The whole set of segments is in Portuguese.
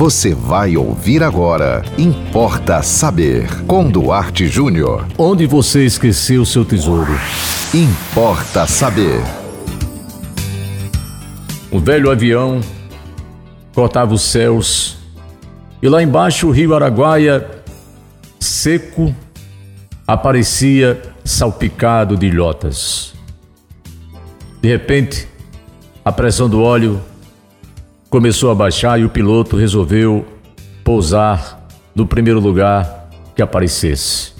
Você vai ouvir agora. Importa saber. Com Duarte Júnior. Onde você esqueceu seu tesouro? Importa saber. Um velho avião cortava os céus e lá embaixo o rio Araguaia, seco, aparecia salpicado de ilhotas. De repente, a pressão do óleo começou a baixar e o piloto resolveu pousar no primeiro lugar que aparecesse.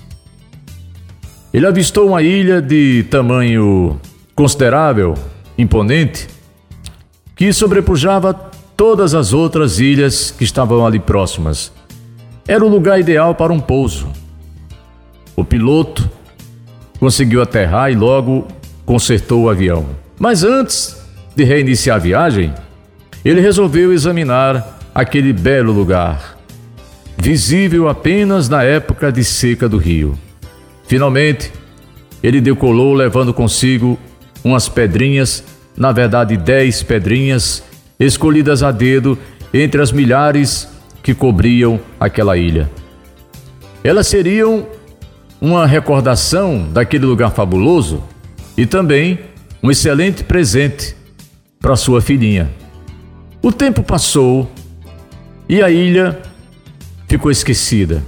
Ele avistou uma ilha de tamanho considerável, imponente, que sobrepujava todas as outras ilhas que estavam ali próximas. Era o lugar ideal para um pouso. O piloto conseguiu aterrar e logo consertou o avião. Mas antes de reiniciar a viagem, ele resolveu examinar aquele belo lugar, visível apenas na época de seca do rio. Finalmente, ele decolou levando consigo umas pedrinhas, na verdade dez pedrinhas, escolhidas a dedo entre as milhares que cobriam aquela ilha. Elas seriam uma recordação daquele lugar fabuloso e também um excelente presente para sua filhinha. O tempo passou e a ilha ficou esquecida,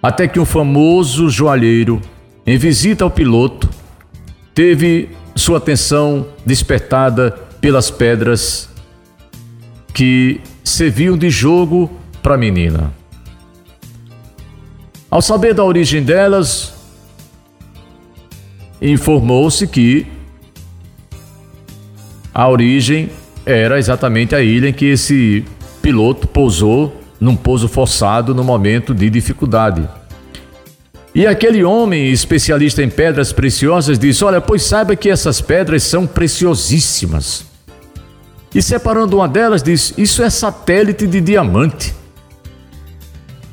até que um famoso joalheiro, em visita ao piloto, teve sua atenção despertada pelas pedras que serviam de jogo para a menina. Ao saber da origem delas, informou-se que a origem era exatamente a ilha em que esse piloto pousou num pouso forçado no momento de dificuldade. E aquele homem, especialista em pedras preciosas, disse: Olha, pois saiba que essas pedras são preciosíssimas. E separando uma delas, diz: Isso é satélite de diamante.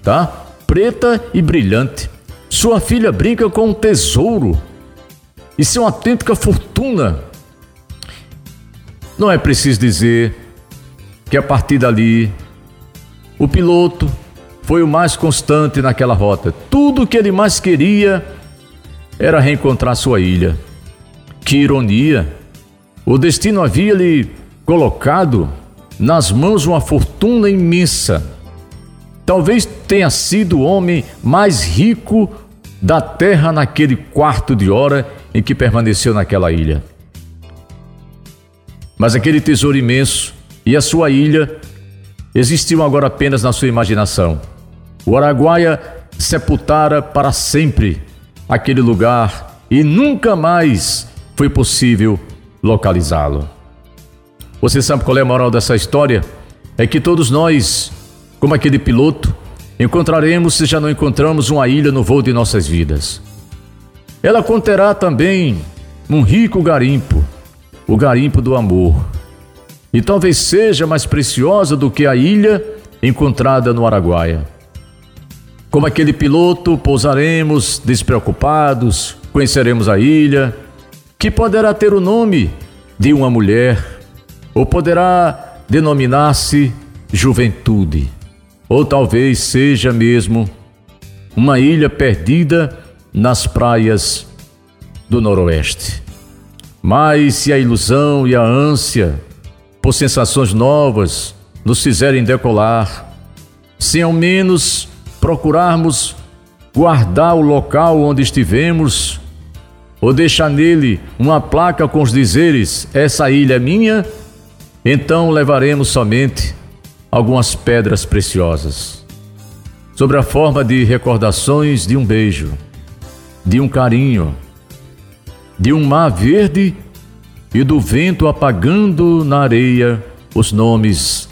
Tá? Preta e brilhante. Sua filha brinca com um tesouro. Isso é uma autêntica fortuna. Não é preciso dizer que a partir dali o piloto foi o mais constante naquela rota. Tudo o que ele mais queria era reencontrar sua ilha. Que ironia! O destino havia lhe colocado nas mãos uma fortuna imensa. Talvez tenha sido o homem mais rico da terra naquele quarto de hora em que permaneceu naquela ilha. Mas aquele tesouro imenso e a sua ilha existiam agora apenas na sua imaginação. O Araguaia sepultara para sempre aquele lugar e nunca mais foi possível localizá-lo. Você sabe qual é a moral dessa história? É que todos nós, como aquele piloto, encontraremos, se já não encontramos, uma ilha no voo de nossas vidas. Ela conterá também um rico garimpo o garimpo do amor. E talvez seja mais preciosa do que a ilha encontrada no Araguaia. Como aquele piloto, pousaremos despreocupados, conheceremos a ilha, que poderá ter o nome de uma mulher, ou poderá denominar-se juventude, ou talvez seja mesmo uma ilha perdida nas praias do Noroeste. Mas se a ilusão e a ânsia por sensações novas nos fizerem decolar, se ao menos procurarmos guardar o local onde estivemos, ou deixar nele uma placa com os dizeres: Essa ilha é minha, então levaremos somente algumas pedras preciosas, sobre a forma de recordações de um beijo, de um carinho de um mar verde e do vento apagando na areia os nomes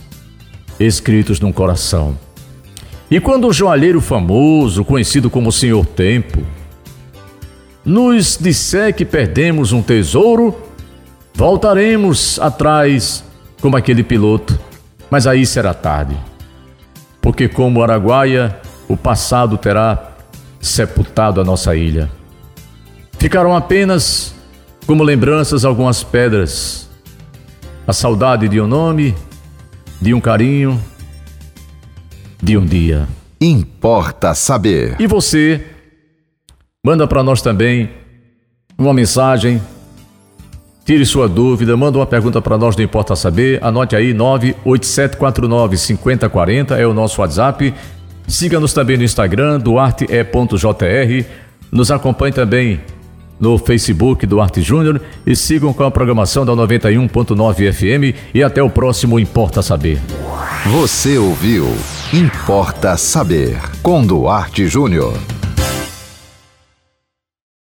escritos num coração. E quando o joalheiro famoso, conhecido como Senhor Tempo, nos disser que perdemos um tesouro, voltaremos atrás como aquele piloto, mas aí será tarde. Porque, como Araguaia, o passado terá sepultado a nossa ilha. Ficaram apenas como lembranças algumas pedras, a saudade de um nome, de um carinho, de um dia. Importa saber. E você manda para nós também uma mensagem. Tire sua dúvida, manda uma pergunta para nós, não importa saber. Anote aí 98749 5040 é o nosso WhatsApp. Siga-nos também no Instagram, duarte.jr. Nos acompanhe também no Facebook do Arte Júnior e sigam com a programação da 91.9 FM e até o próximo Importa Saber. Você ouviu Importa Saber com Duarte Júnior.